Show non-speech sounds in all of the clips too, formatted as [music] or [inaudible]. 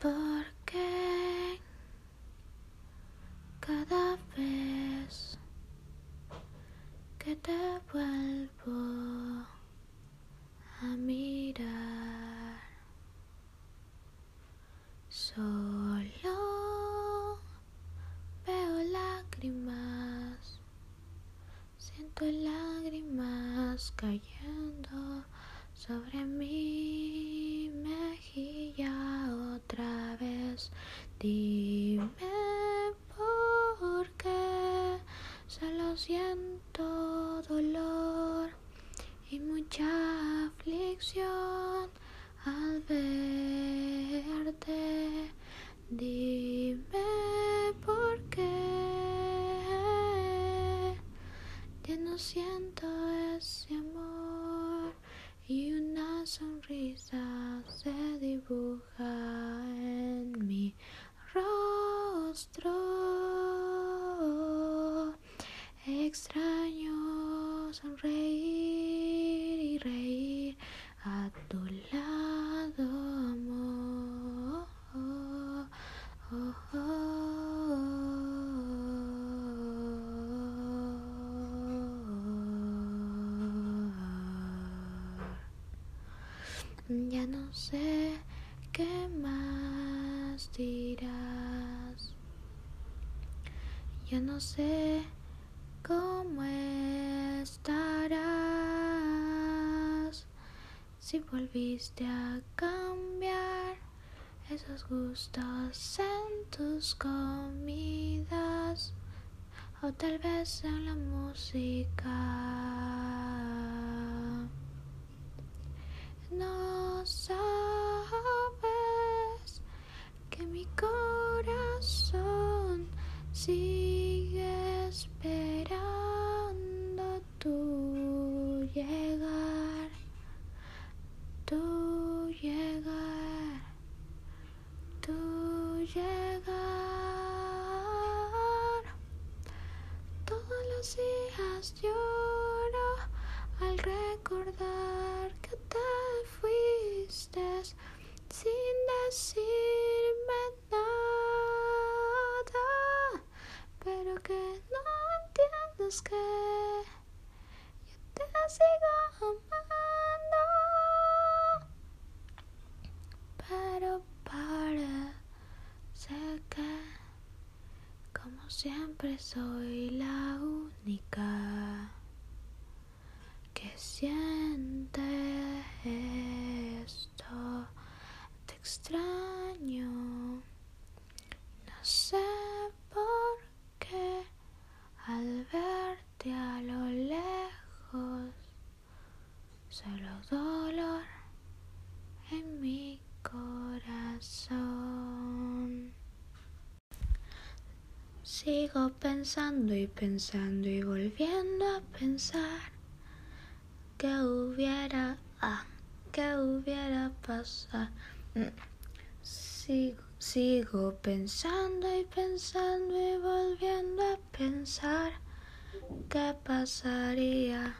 Porque cada vez que te vuelvo a mirar, solo veo lágrimas, siento lágrimas cayendo sobre mi Dime por qué solo siento dolor y mucha aflicción al verte. Dime por qué ya no siento ese amor y una sonrisa se dibuja en mi rostro. Extraño sonreír y reír a tu lado, amor. Oh, oh, oh. Ya no sé qué más dirás. Ya no sé cómo estarás. Si volviste a cambiar esos gustos en tus comidas o tal vez en la música. No días lloro al recordar que te fuiste sin decirme nada, pero que no entiendes que yo te sigo amando, pero parece que como siempre soy la única que siente esto. Te extraño, no sé por qué al verte a lo lejos, solo dolor en mi corazón. Sigo pensando y pensando y volviendo a pensar que hubiera, ah, que hubiera pasado. Sigo, sigo pensando y pensando y volviendo a pensar qué pasaría.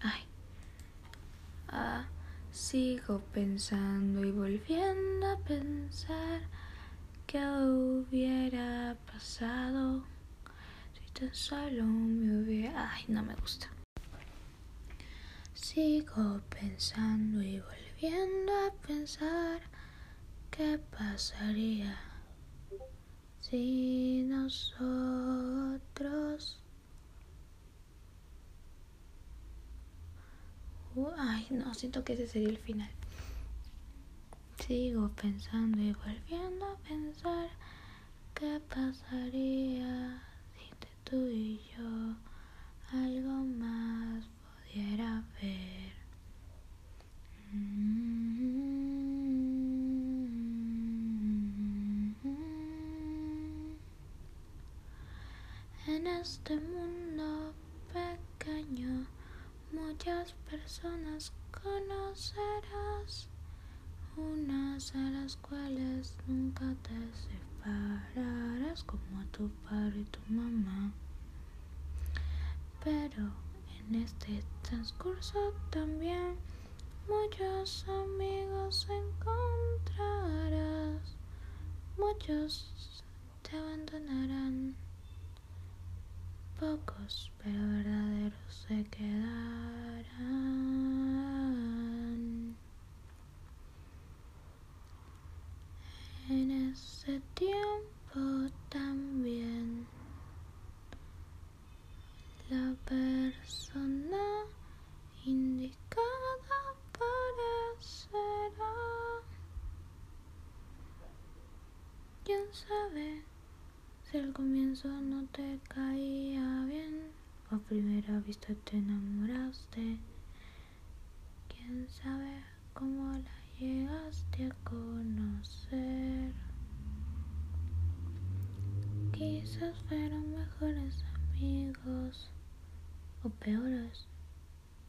Ay, ah, sigo pensando y volviendo a pensar qué hubiera pasado si tan solo me hubiera. Ay, no me gusta. Sigo pensando y volviendo a pensar qué pasaría si nosotros... Ay, no, siento que ese sería el final. Sigo pensando y volviendo a pensar qué pasaría si entre tú y yo algo más pudiera ver. En este mundo pequeño muchas personas conocerás, unas a las cuales nunca te separarás como a tu padre y tu mamá. Pero en este transcurso también muchos amigos encontrarás, muchos te abandonarán, pocos pero verdaderos se quedarán. Ese tiempo también la persona indicada aparecerá. ¿Quién sabe si al comienzo no te caía bien o a primera vista te enamoraste? ¿Quién sabe cómo la llegaste a conocer? Quizás fueron mejores amigos o peores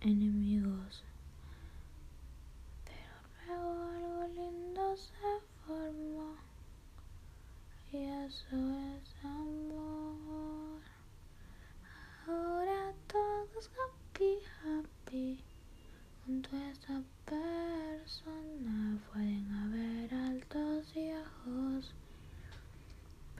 enemigos. Pero luego algo lindo se formó y eso es amor. Ahora todos happy, happy. Junto a esa persona pueden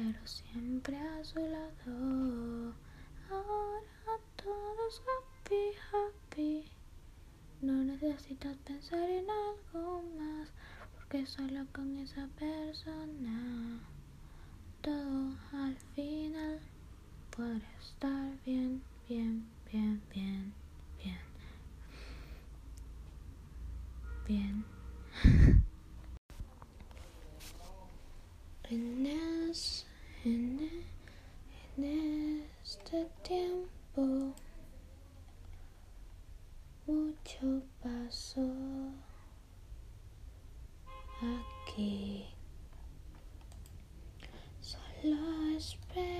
pero siempre a su lado. Ahora todos happy, happy. No necesitas pensar en algo más, porque solo con esa persona todo al final podrá estar bien, bien, bien, bien, bien. Bien. [laughs] Solo esperando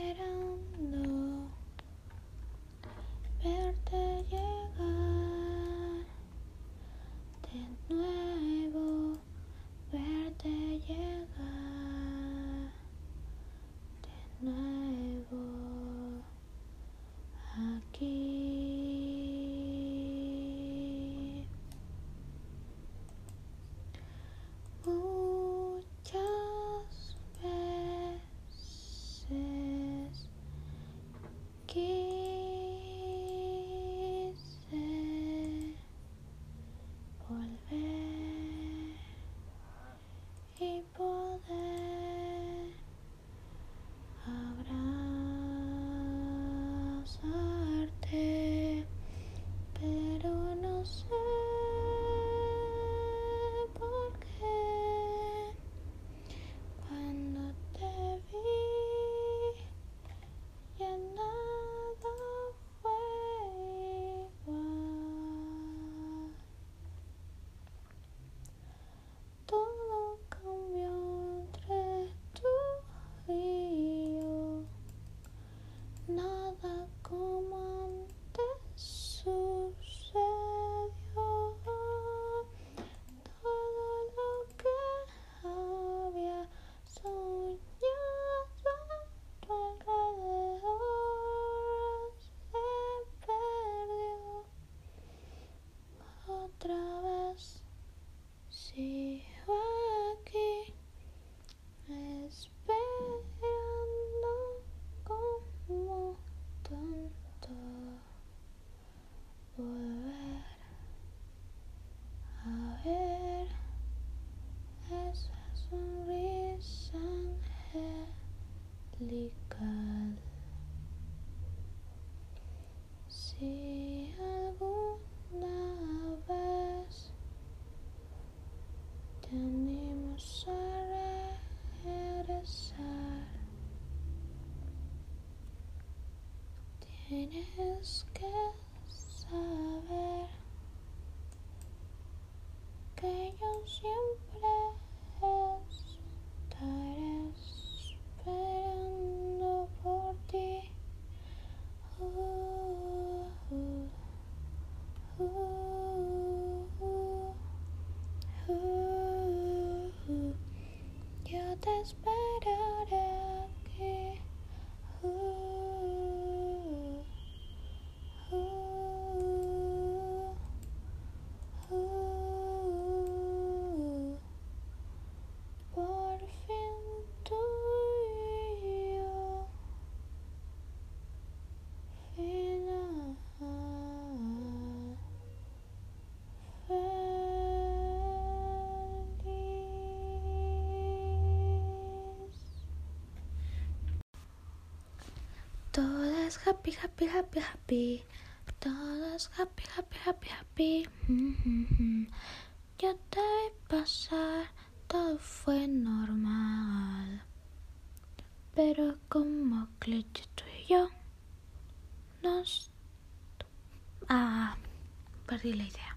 So Otra vez sigo aquí esperando como tonto volver a ver esa sonrisa angelical. Si alguna vez te animas a regresar. Tienes que saber que yo siempre estaré esperando por ti. Uh, uh, uh. Yo te esperaré aquí. Uh, uh, uh. Por fin tú Todo es happy, happy, happy, happy. Todo es happy, happy, happy, happy. Yo te vi pasar, todo fue normal. Pero como cliché tú y yo nos... Ah, perdí la idea.